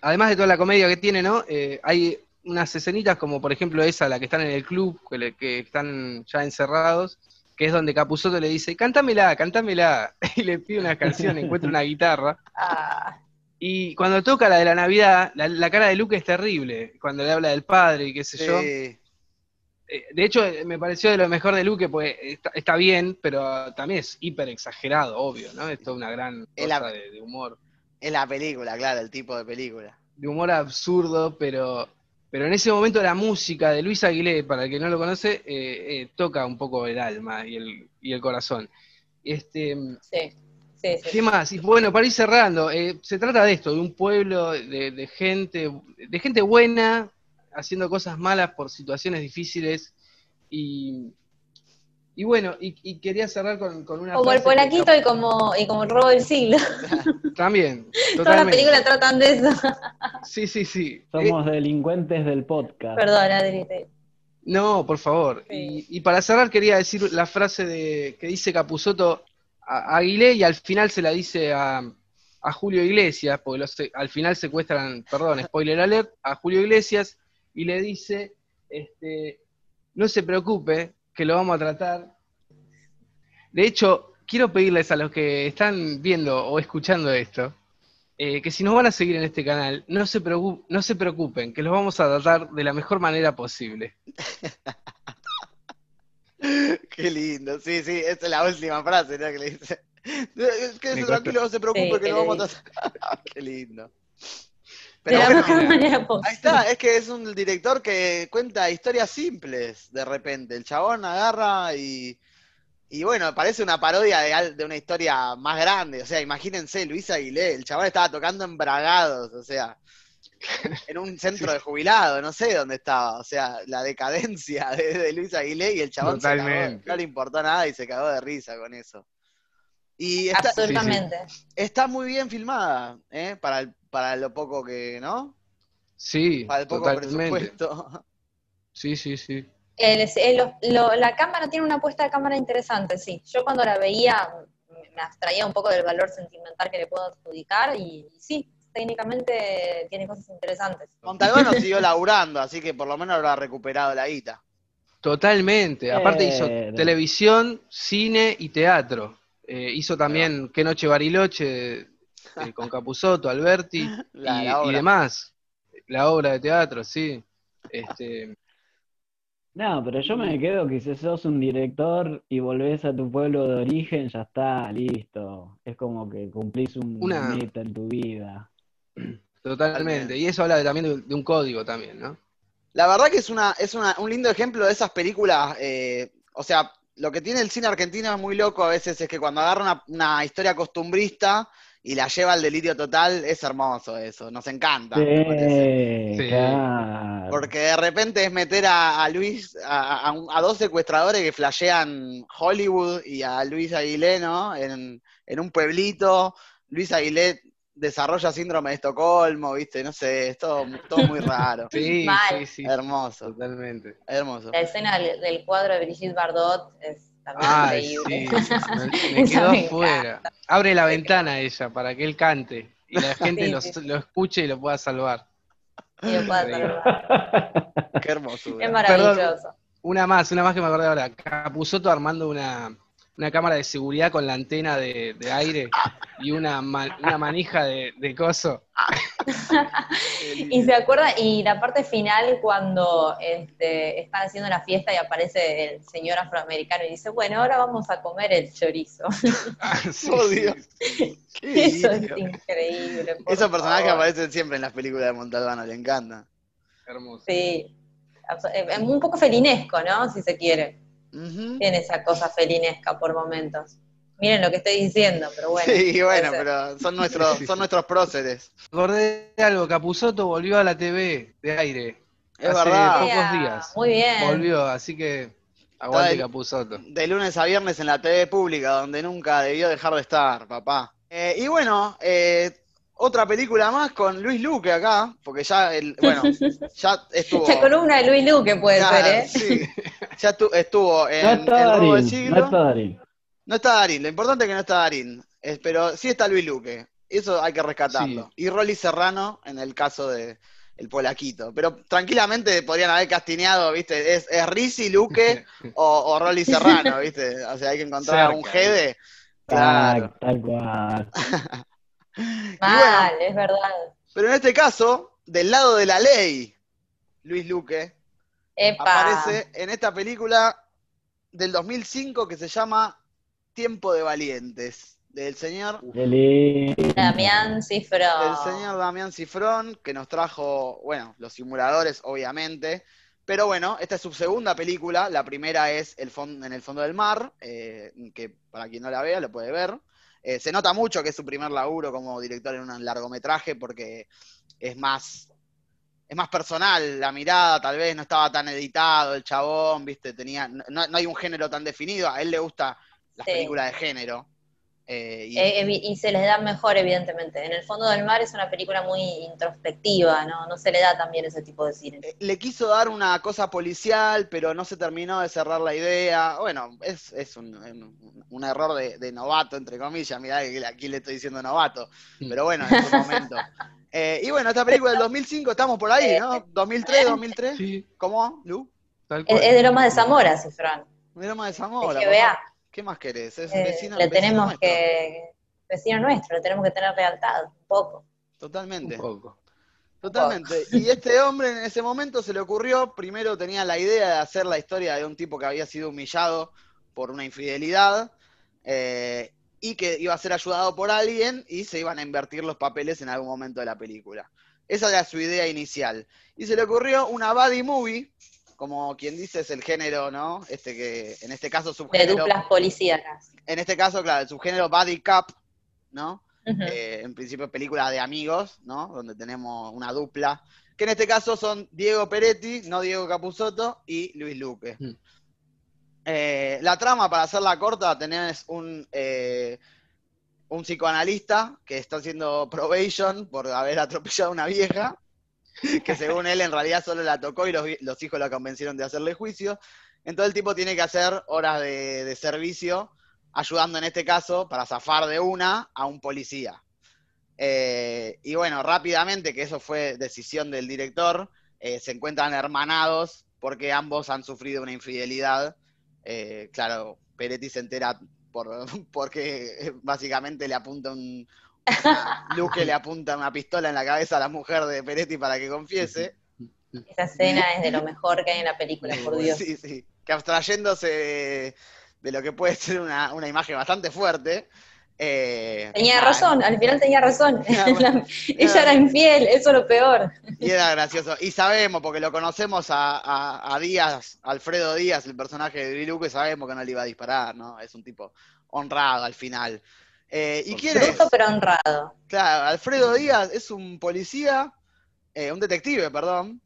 Además de toda la comedia que tiene, ¿no? Eh, hay unas escenitas como por ejemplo esa, la que están en el club, que, están ya encerrados, que es donde Capuzoto le dice, cántamela, cántamela, y le pide una canción, encuentra una guitarra. Ah. Y cuando toca la de la Navidad, la, cara de Luke es terrible, cuando le habla del padre y qué sé yo. Eh, de hecho, eh, me pareció de lo mejor de Luke, pues está, bien, pero también es hiper exagerado, obvio, ¿no? Es toda una gran cosa de, humor. Es la película, claro, el tipo de película. De humor absurdo, pero, pero en ese momento la música de Luis Aguilé, para el que no lo conoce, eh, toca un poco el alma y el, y el corazón. Este, sí. Sí, sí. ¿Qué más? Y bueno, para ir cerrando, se trata de esto, de un pueblo de, de, gente, de gente buena, haciendo cosas malas por situaciones difíciles y, y bueno, y, quería cerrar con, una... Como el polaquito y como, y como el robo del siglo. También. Todas las películas tratan de eso. sí, sí, sí. Somos eh, delincuentes del podcast. Perdón, Adri. No, por favor. Y, para cerrar quería decir la frase de que dice Capuzoto a Aguilé y al final se la dice a, a Julio Iglesias, porque al final secuestran, perdón, spoiler alert, a Julio Iglesias y le dice, este, no se preocupe, que lo vamos a tratar. De hecho, quiero pedirles a los que están viendo o escuchando esto, eh, que si nos van a seguir en este canal, no se, no se preocupen, que los vamos a tratar de la mejor manera posible. Qué lindo, sí, sí, esa es la última frase que le dice. Que tranquilo, no se preocupe, que lo vamos a tratar. Qué lindo. Pero ahí está, es que es un director que cuenta historias simples de repente. El chabón agarra y, Y bueno, parece una parodia de, de, una historia más grande. O sea, imagínense, Luis Aguilé, el chaval estaba tocando en Bragados, o sea, en un centro de jubilado, no sé dónde estaba. O sea, la decadencia de, Luis Aguilé y el chaval no le importó nada y se cagó de risa con eso. Y está, Absolutamente. Está muy bien filmada, ¿eh? Para, para lo poco que, ¿no? Sí, para el poco presupuesto. Sí, sí, sí. la cámara tiene una puesta de cámara interesante, sí. Yo cuando la veía me abstraía un poco del valor sentimental que le puedo adjudicar y, sí, técnicamente tiene cosas interesantes. Montalbano siguió laburando, así que por lo menos habrá recuperado la guita. Totalmente. Aparte hizo televisión, cine y teatro. Eh, hizo también Qué Noche Bariloche eh, con Capuzoto, Alberti y, demás. La obra de teatro, sí. Este... No, pero yo me quedo que si sos un director y volvés a tu pueblo de origen, ya está, listo. Es como que cumplís un meta en tu vida. Totalmente. Y eso habla también de, un código también, ¿no? La verdad que es una, es un lindo ejemplo de esas películas, eh, o sea, lo que tiene el cine argentino es muy loco a veces es que cuando agarra una, historia costumbrista y la lleva al delirio total, es hermoso eso, nos encanta. Porque de repente es meter a, Luis, a, dos secuestradores que flashean Hollywood y a Luis Aguilé, ¿no? En, en un pueblito. Luis Aguilé desarrolla síndrome de Estocolmo, ¿viste? No sé, es todo, muy raro. sí, sí, sí. Hermoso. Totalmente. Hermoso. La escena del, cuadro de Brigitte Bardot es también increíble. Sí. Me, quedó afuera. Abre la ventana ella para que él cante y la gente lo, escuche y lo pueda salvar. Y lo pueda salvar. Qué hermoso. Es maravilloso. una más, una más que me acordé ahora. Capuzoto armando una, una cámara de seguridad con la antena de, aire y una, una manija de, de coso. y se acuerda, y la parte final cuando este, están haciendo la fiesta y aparece el señor afroamericano y dice, bueno, ahora vamos a comer el chorizo. Ah, oh, Eso es increíble. Esos personajes aparecen siempre en las películas de Montalbano, le encanta. Hermoso. Sí, es un poco felinesco, ¿no? Si se quiere. Tiene esa cosa felinesca por momentos. Miren lo que estoy diciendo, pero bueno. Sí, bueno, pero son nuestros, son nuestros próceres. Acordé de algo, Capuzoto volvió a la TV de aire. Es hace verdad. pocos días. Muy bien. Volvió, así que aguante de, Capuzoto. De lunes a viernes en la TV pública, donde nunca debió dejar de estar, papá. Eh, y bueno, eh, otra película más con Luis Luque acá, porque ya, el, bueno, ya estuvo. La columna de Luis Luque puede ser, ¿eh? Sí, ya estuvo en El Robo del Siglo. No está Darín. No está Darín, lo importante es que no está Darín, pero sí está Luis Luque. Eso hay que rescatarlo. Y Rolly Serrano en el caso de el Polaquito. Pero tranquilamente podrían haber castineado, ¿viste? Es, es Rizzi, Luque o, o Rolly Serrano, ¿viste? O sea, hay que encontrar un GD. Claro. Tal cual. Mal, es verdad. Pero en este caso, del lado de la ley, Luis Luque aparece en esta película del 2005 que se llama Tiempo de Valientes, del señor Damián Cifrón. Del señor Damián Cifrón, que nos trajo, bueno, los simuladores, obviamente. Pero bueno, esta es su segunda película. La primera es el En el fondo del mar, eh, que para quien no la vea lo puede ver. Eh, se nota mucho que es su primer laburo como director en un largometraje porque es más, es más personal la mirada, tal vez no estaba tan editado el chabón, viste, tenía, no, hay un género tan definido, a él le gusta las películas de género. Eh, eh, y... se les da mejor, evidentemente. En el fondo del mar es una película muy introspectiva, ¿no? No se le da también ese tipo de cine. Eh, le quiso dar una cosa policial, pero no se terminó de cerrar la idea. Bueno, es, un, error de, novato, entre comillas. Mirá que aquí le estoy diciendo novato. Mm. Pero bueno, en su momento. y bueno, esta película del 2005, estamos por ahí, ¿no? 2003, 2003. Sí. ¿Cómo, Lu? Es, de Lomas de Zamora, Cifrán. De Lomas de Zamora. que vea. ¿Qué más querés? Es eh, vecino, le tenemos que, vecino nuestro, le tenemos que tener lealtad, un poco. Totalmente. Un poco. Totalmente. Y este hombre en ese momento se le ocurrió, primero tenía la idea de hacer la historia de un tipo que había sido humillado por una infidelidad eh, y que iba a ser ayudado por alguien y se iban a invertir los papeles en algún momento de la película. Esa era su idea inicial. Y se le ocurrió una buddy movie como quien dice es el género, ¿no? Este que, en este caso subgénero. De duplas policíacas. En este caso, claro, el subgénero Body Cup, ¿no? Eh, en principio película de amigos, ¿no? Donde tenemos una dupla, que en este caso son Diego Peretti, no Diego Capusotto, y Luis Luque. Mm. Eh, la trama, para hacerla corta, tenés un, eh, un psicoanalista que está haciendo probation por haber atropellado a una vieja, que según él en realidad solo la tocó y los, hijos la convencieron de hacerle juicio. Entonces el tipo tiene que hacer horas de servicio ayudando en este caso para zafar de una a un policía. Eh, y bueno, rápidamente, que eso fue decisión del director, eh, se encuentran hermanados porque ambos han sufrido una infidelidad. Eh, claro, Peretti se entera por, porque básicamente le apunta un... Luque le apunta una pistola en la cabeza a la mujer de Peretti para que confiese. Esa escena es de lo mejor que hay en la película, por Dios. Sí, sí. Que abstrayéndose de lo que puede ser una, imagen bastante fuerte. Eh, tenía razón, al final tenía razón. ella era infiel, eso es lo peor. Y era gracioso. Y sabemos, porque lo conocemos a, Díaz, Alfredo Díaz, el personaje de y sabemos que no le iba a disparar, ¿no? Es un tipo honrado al final. Eh, ¿Y quién es? pero honrado. Claro, Alfredo Díaz es un policía, eh, un detective, perdón,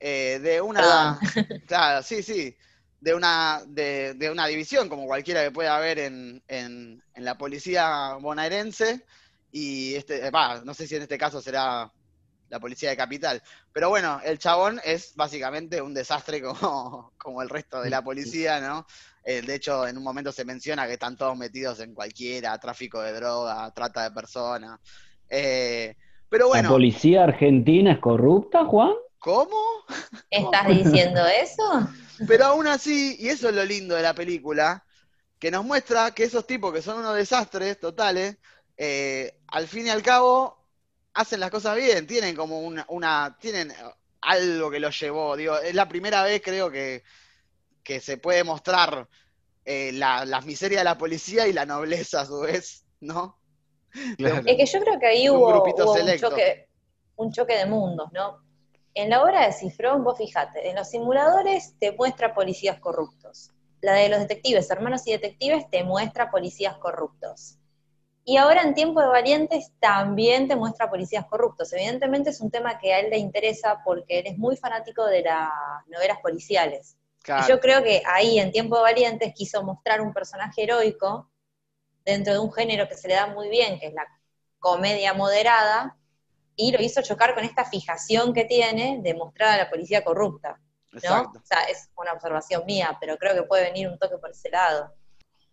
de una... Claro, sí, sí de una, de, una división, como cualquiera que pueda haber en, en, la policía bonaerense, y este, no sé si en este caso será la policía de capital, pero bueno, el chabón es básicamente un desastre como, como el resto de la policía, ¿no? Eh, de hecho, en un momento se menciona que están todos metidos en cualquiera, tráfico de droga, trata de personas. Eh, pero bueno. ¿La policía argentina es corrupta, Juan? ¿Cómo? ¿Estás diciendo eso? Pero aún así, y eso es lo lindo de la película, que nos muestra que esos tipos que son unos desastres totales, eh, al fin y al cabo hacen las cosas bien, tienen como una, tienen algo que los llevó, digo, es la primera vez creo que, que se puede mostrar eh, las miserias de la policía y la nobleza a su vez, ¿no? Es que yo creo que ahí hubo, un, choque, un choque de mundos, ¿no? En la obra de Cifrón, vos fijate, en los simuladores te muestra policías corruptos. La de los detectives, hermanos y detectives, te muestra policías corruptos. Y ahora en Tiempo de Valientes también te muestra policías corruptos. Evidentemente es un tema que a él le interesa porque él es muy fanático de las novelas policiales. Y yo creo que ahí en Tiempo de Valientes quiso mostrar un personaje heroico dentro de un género que se le da muy bien, que es la comedia moderada, y lo hizo chocar con esta fijación que tiene de mostrar a la policía corrupta. ¿no? O sea, es una observación mía, pero creo que puede venir un toque por ese lado.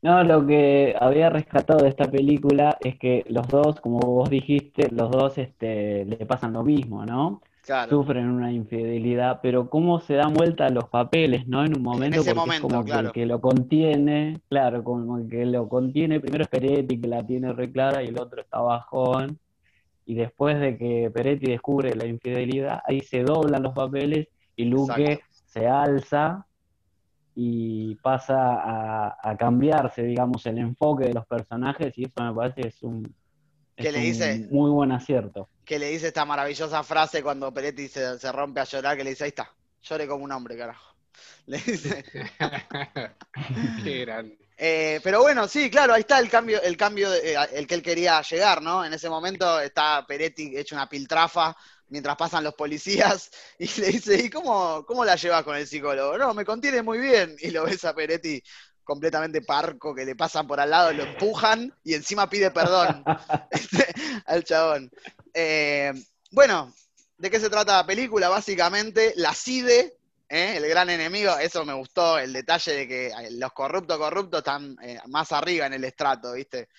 No, lo que había rescatado de esta película es que los dos, como vos dijiste, los dos este, le pasan lo mismo, ¿no? Sufren una infidelidad, pero cómo se dan vuelta los papeles, ¿no? En un momento, porque es como que el que lo contiene, claro, como el que lo contiene, primero es Peretti, que la tiene reclara, y el otro está bajón y después de que Peretti descubre la infidelidad, ahí se doblan los papeles y Luque se alza y pasa a, cambiarse, digamos, el enfoque de los personajes y eso me parece que es un, le dice, muy buen acierto. Que le dice esta maravillosa frase cuando Peretti se, se rompe a llorar, que le dice, ahí está, llore como un hombre, carajo. Le dice. Qué grande. Eh, pero bueno, sí, claro, ahí está el cambio, el cambio, eh, el que él quería llegar, ¿no? En ese momento está Peretti hecho una piltrafa mientras pasan los policías y le dice, ¿y cómo, cómo la llevas con el psicólogo? No, me contiene muy bien. Y lo ves a Peretti completamente parco, que le pasan por al lado, lo empujan y encima pide perdón al chabón. Eh, bueno, ¿de qué se trata la película? Básicamente, la CIDE, ¿eh? el gran enemigo, eso me gustó, el detalle de que eh, los corruptos corruptos están eh, más arriba en el estrato, ¿viste?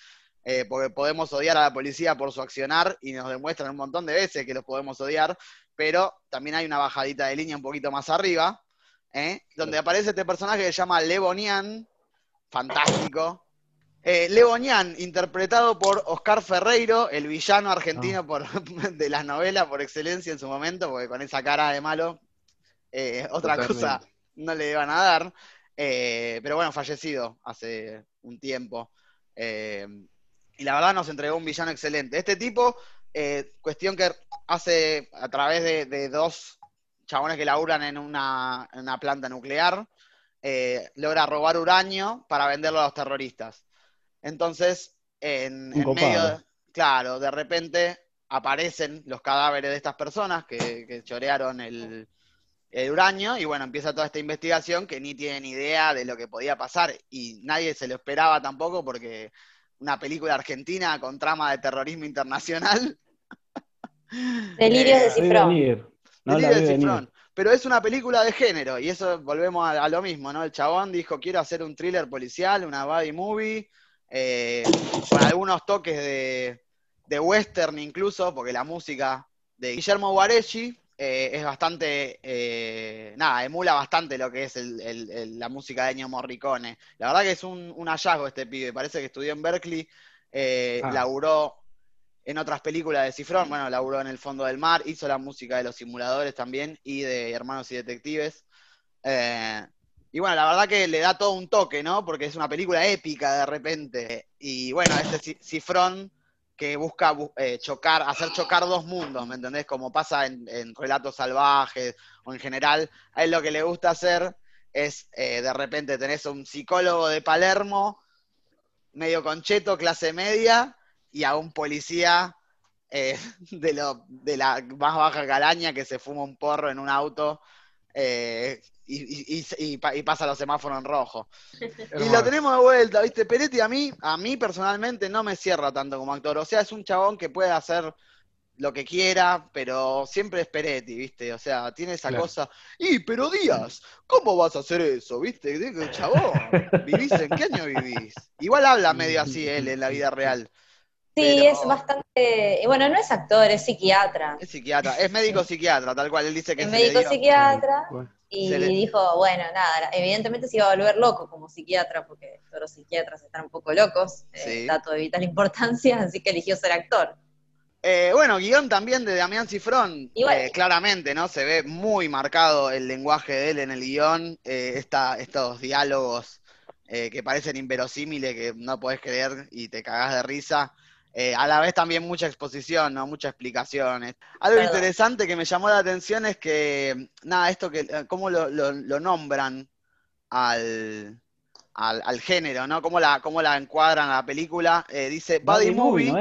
porque podemos odiar a la policía por su accionar y nos demuestran un montón de veces que los podemos odiar, pero también hay una bajadita de línea un poquito más arriba, donde aparece este personaje que se llama Levonian, fantástico. Levonian, interpretado por Oscar Ferreiro, el villano argentino ah. de las novelas por excelencia en su momento, porque con esa cara de malo eh, otra cosa no le iban a dar. Eh, pero bueno, fallecido hace un tiempo. Eh, y la verdad nos entregó un villano excelente. Este tipo, cuestión que hace a través de, dos chabones que laburan en una, en una planta nuclear, eh, logra robar uranio para venderlo a los terroristas. Entonces, en, medio, de- claro, de repente aparecen los cadáveres de estas personas que, que chorearon el, el uranio y bueno, empieza toda esta investigación que ni tienen idea de lo que podía pasar y nadie se lo esperaba tampoco porque una película argentina con trama de terrorismo internacional. Delirios de Eh, Cifrón. No la Delirio vi de. Cifrón. Pero es una película de género, y eso volvemos a, a lo mismo, ¿no? El chabón dijo, quiero hacer un thriller policial, una buddy movie, eh, con algunos toques de, de western incluso, porque la música de Guillermo Guareschi eh, es bastante, eh, nada, emula bastante lo que es el- el- el- la música de Ennio Morricone. La verdad que es un, un hallazgo este pibe, parece que estudió en Berkeley, eh, Ah. laburó en otras películas de Cifrón, bueno, laburó en El Fondo del Mar, hizo la música de los simuladores también y de Hermanos y Detectives. Y bueno, la verdad que le da todo un toque, ¿no? Porque es una película épica de repente. Y bueno, este Ci- Cifrón que busca bu- eh, chocar, hacer chocar dos mundos, ¿me entendés? Como pasa en, en Relatos Salvajes o en general, a él lo que le gusta hacer es eh, de repente tenés un psicólogo de Palermo, medio concheto, clase media, y a un policía eh, de, la más baja calaña que se fuma un porro en un auto y, y- y- y pa- y pasa los semáforos en rojo. Y lo tenemos de vuelta, ¿viste? Peretti a mí, a mí personalmente no me cierra tanto como actor. O sea, es un chabón que puede hacer lo que quiera, pero siempre es Peretti, ¿viste? O sea, tiene esa Claro. cosa. Y, pero Díaz, ¿cómo vas a hacer eso? ¿Viste? Digo, Chabón, ¿vivís en qué año vivís? Igual habla medio así él en la vida real. Sí, Pero- es bastante. Bueno, no es actor, es psiquiatra. Es psiquiatra, es médico psiquiatra, tal cual. Él dice que Es médico dio- psiquiatra Bueno, y le- dijo, bueno, nada, evidentemente se iba a volver loco como psiquiatra, porque todos los psiquiatras están un poco locos, eh, dato de vital importancia, así que eligió ser actor. Eh, bueno, guion también de Damián Cifrón, eh, claramente, ¿no? Se ve muy marcado el lenguaje de él en el guion, eh, esta- estos diálogos que parecen inverosímiles, que no podés creer y te cagás de risa. Eh, a la vez también mucha exposición, ¿no? Mucha explicación. Algo interesante que me llamó la atención es que, nada, esto que, eh, cómo lo, lo- lo nombran al, al, al género, ¿no? Cómo la, cómo la encuadran a la película. Eh, dice Buddy, Movie,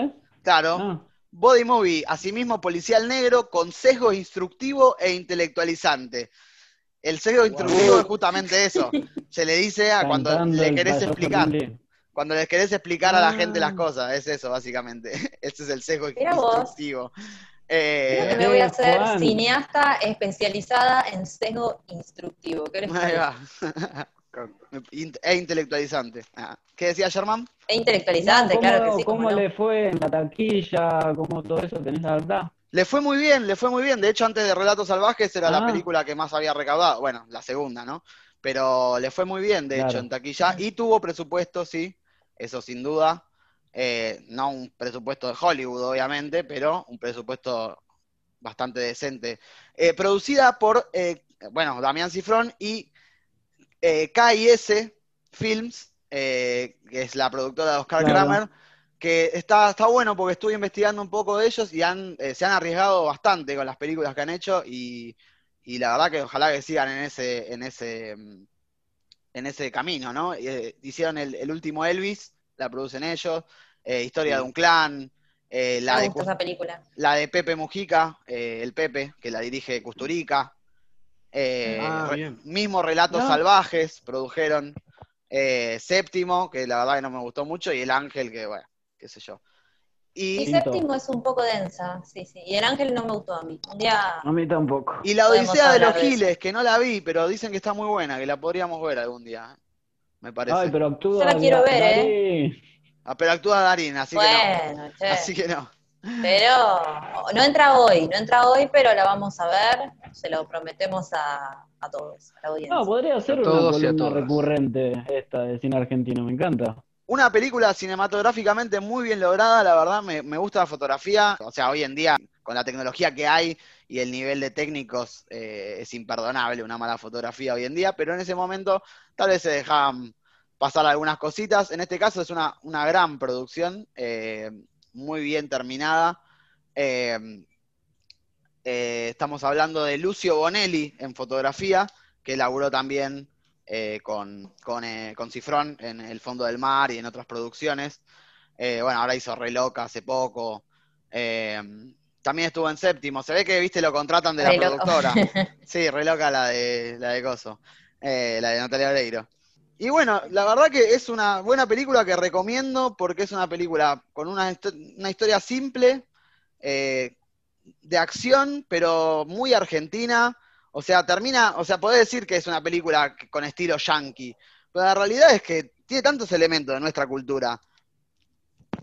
claro. Ah, Body Movie, asimismo policial negro con sesgo instructivo e intelectualizante. El sesgo instructivo es justamente eso. Se le dice a cuando cantando le querés explicar. Cuando les querés explicar a la Ah. gente las cosas, es eso, básicamente. Ese es el sesgo instructivo. Creo Eh, que me voy a hacer Juan. cineasta especializada en sesgo instructivo. ¿Qué les ahí va. E intelectualizante. Ah. ¿Qué decía Germán? E intelectualizante, No, ¿cómo, claro que sí. ¿Cómo cómo no. le fue en la taquilla? ¿Cómo todo eso? ¿Tenés la verdad? Le fue muy bien, le fue muy bien. De hecho, antes de Relatos Salvajes era la Ah. película que más había recaudado. Bueno, la segunda, ¿no? Pero le fue muy bien, de Claro. hecho, en taquilla. Y tuvo presupuesto, sí, eso sin duda. Eh, no un presupuesto de Hollywood, obviamente, pero un presupuesto bastante decente. Eh, producida por, eh, bueno, Damián Cifrón y KIS Films, que es la productora de Oscar Claro. Kramer, que está, está bueno porque estuve investigando un poco de ellos y han, se han arriesgado bastante con las películas que han hecho y, y la verdad que ojalá que sigan en ese, en ese, mm, en ese camino, ¿no? Eh, hicieron el, el último Elvis, la producen ellos, eh, Historia de un clan, eh, la, Me de, gusta esa película. la de Pepe Mujica, eh, el Pepe, que la dirige Custurica. Eh, Ah, re- mismo Relatos No. Salvajes produjeron. eh, Séptimo, que la verdad que no me gustó mucho, y El Ángel, que bueno, qué sé yo. Y séptimo es un poco densa, sí, sí. Y el ángel no me gustó a mí. Un día A mí tampoco. y La Odisea de los de. Giles, que no la vi, pero dicen que está muy buena, que la podríamos ver algún día. Me parece. Ay, pero actúa. Yo la quiero ver, ¿eh? Darín. Ah, pero actúa Darín, así que bueno, no. che. Así que no. Pero no entra hoy, no entra hoy, pero la vamos a ver. Se lo prometemos a, a todos, a la audiencia. No, podría ser una columna recurrente esta de cine argentino, me encanta. Una película cinematográficamente muy bien lograda, la verdad, me, me gusta la fotografía. O sea, hoy en día, con la tecnología que hay y el nivel de técnicos, eh, es imperdonable una mala fotografía hoy en día, pero en ese momento tal vez se dejaban pasar algunas cositas. En este caso es una, una gran producción, eh, muy bien terminada. Eh, estamos hablando de Lucio Bonelli en fotografía, que laburó también eh, con, con, Cifrón en El Fondo del Mar y en otras producciones. bueno, ahora hizo Reloca hace poco. también estuvo en séptimo. Se ve que, viste, lo contratan de la productora. Sí, Reloca la de, la de Coso, la de Natalia Oreiro. Y bueno, la verdad que es una buena película que recomiendo porque es una película con una, historia simple, eh, de acción, pero muy argentina. O sea, termina, o sea, podés decir que es una película con estilo yankee, pero la realidad es que tiene tantos elementos de nuestra cultura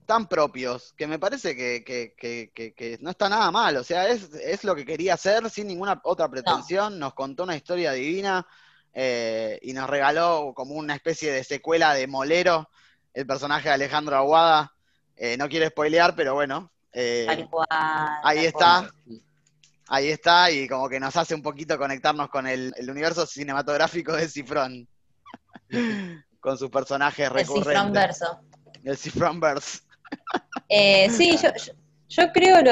tan propios que me parece que, no está nada mal. O sea, es, lo que quería hacer sin ninguna otra pretensión. Nos contó una historia divina eh, y nos regaló como una especie de secuela de Molero, el personaje de Alejandro Aguada. Eh, no quiero spoilear, pero bueno. Eh, ahí está. Ahí está, y como que nos hace un poquito conectarnos con el, universo cinematográfico de Cifrón. con sus personajes recurrentes. El Cifrón verso. El Cifrón verso. sí, yo, creo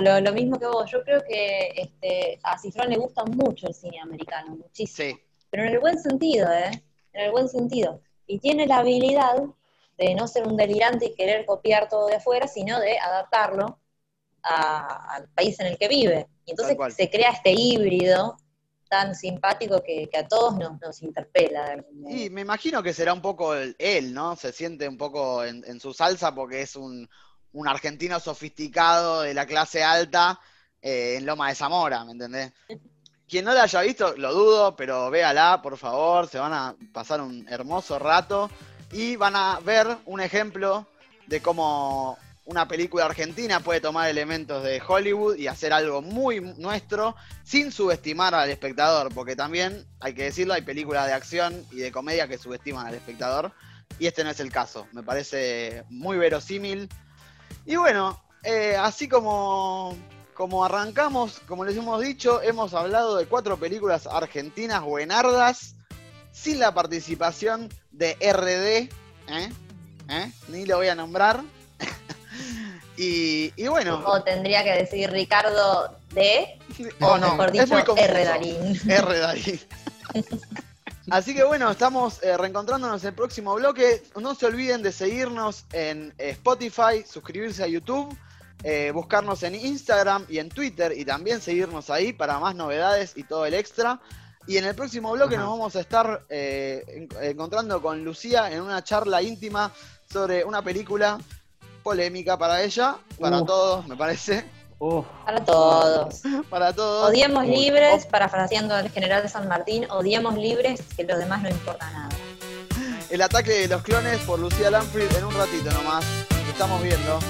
lo, mismo que vos. Yo creo que este, a Cifrón le gusta mucho el cine americano, muchísimo. Sí pero en el buen sentido, ¿eh? En el buen sentido. Y tiene la habilidad de no ser un delirante y querer copiar todo de afuera, sino de adaptarlo al país en el que vive. Y entonces se crea este híbrido tan simpático que, a todos nos, interpela. Y me imagino que será un poco él, ¿no? Se siente un poco en, su salsa porque es un, argentino sofisticado de la clase alta eh, en Loma de Zamora, ¿me entendés? Quien no la haya visto, lo dudo, pero véala, por favor, se van a pasar un hermoso rato y van a ver un ejemplo de cómo una película argentina puede tomar elementos de Hollywood y hacer algo muy nuestro sin subestimar al espectador, porque también, hay que decirlo, hay películas de acción y de comedia que subestiman al espectador y este no es el caso, me parece muy verosímil. Y bueno, eh, así como como arrancamos, como les hemos dicho, hemos hablado de cuatro películas argentinas buenardas sin la participación de RD, ¿eh? ¿Eh? ni lo voy a nombrar. Y, bueno. O tendría que decir Ricardo D, o no, mejor dicho, R. Darín. R. Darín. Así que bueno, estamos eh, reencontrándonos en el próximo bloque. No se olviden de seguirnos en Spotify, suscribirse a YouTube eh, buscarnos en Instagram y en Twitter y también seguirnos ahí para más novedades y todo el extra. Y en el próximo bloque nos vamos a estar eh, encontrando con Lucía en una charla íntima sobre una película polémica para ella, para todos, me parece. Para todos. para todos. Odiemos libres, parafraseando al general de San Martín, odiemos libres, que los demás no importa nada. El ataque de los clones por Lucía Lanfrid en un ratito nomás. Estamos viendo.